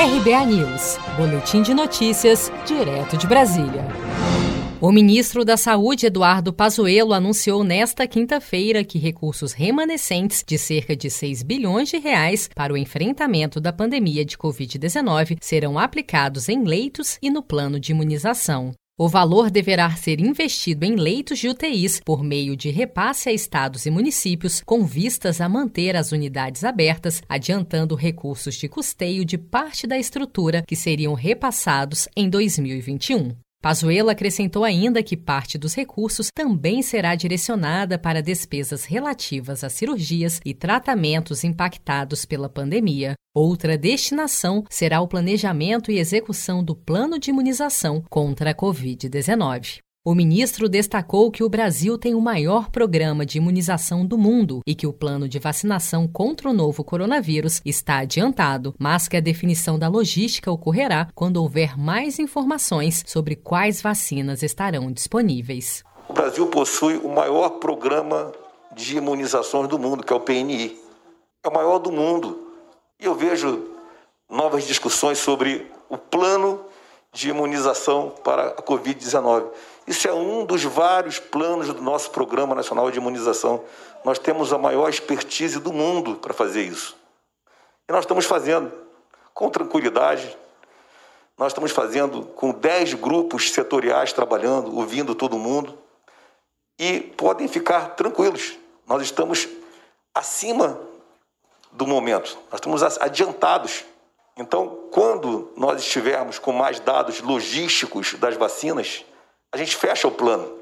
RBA News, Boletim de Notícias, direto de Brasília. O ministro da Saúde, Eduardo Pazuello, anunciou nesta quinta-feira que recursos remanescentes de cerca de 6 bilhões de reais para o enfrentamento da pandemia de Covid-19 serão aplicados em leitos e no plano de imunização. O valor deverá ser investido em leitos de UTIs por meio de repasse a estados e municípios, com vistas a manter as unidades abertas, adiantando recursos de custeio de parte da estrutura que seriam repassados em 2021. Pazuello acrescentou ainda que parte dos recursos também será direcionada para despesas relativas a cirurgias e tratamentos impactados pela pandemia. Outra destinação será o planejamento e execução do plano de imunização contra a Covid-19. O ministro destacou que o Brasil tem o maior programa de imunização do mundo e que o plano de vacinação contra o novo coronavírus está adiantado, mas que a definição da logística ocorrerá quando houver mais informações sobre quais vacinas estarão disponíveis. O Brasil possui o maior programa de imunizações do mundo, que é o PNI. É o maior do mundo. E eu vejo novas discussões sobre o plano de imunização para a Covid-19. Isso é um dos vários planos do nosso Programa Nacional de Imunização. Nós temos a maior expertise do mundo para fazer isso. E nós estamos fazendo com tranquilidade. Nós estamos fazendo com 10 grupos setoriais trabalhando, ouvindo todo mundo. E podem ficar tranquilos. Nós estamos acima do momento. Nós estamos adiantados. Então, quando nós estivermos com mais dados logísticos das vacinas, a gente fecha o plano.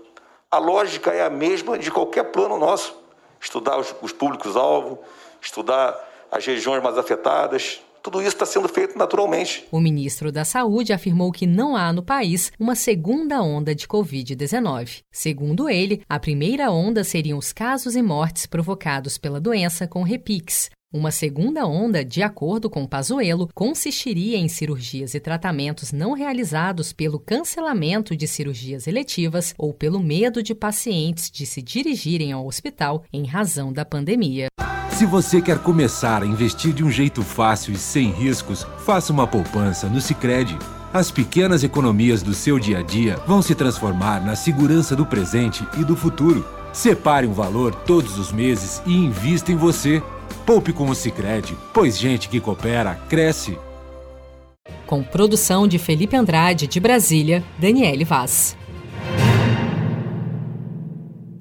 A lógica é a mesma de qualquer plano nosso. Estudar os, os públicos-alvo, estudar as regiões mais afetadas, tudo isso está sendo feito naturalmente. O ministro da Saúde afirmou que não há no país uma segunda onda de Covid-19. Segundo ele, a primeira onda seriam os casos e mortes provocados pela doença com repix, uma segunda onda, de acordo com Pazuello, consistiria em cirurgias e tratamentos não realizados pelo cancelamento de cirurgias eletivas ou pelo medo de pacientes de se dirigirem ao hospital em razão da pandemia. Se você quer começar a investir de um jeito fácil e sem riscos, faça uma poupança no Sicredi. As pequenas economias do seu dia a dia vão se transformar na segurança do presente e do futuro. Separe um valor todos os meses e invista em você. Poupe com o Sicredi, pois gente que coopera cresce. Com produção de Felipe Andrade de Brasília, Daniele Vaz.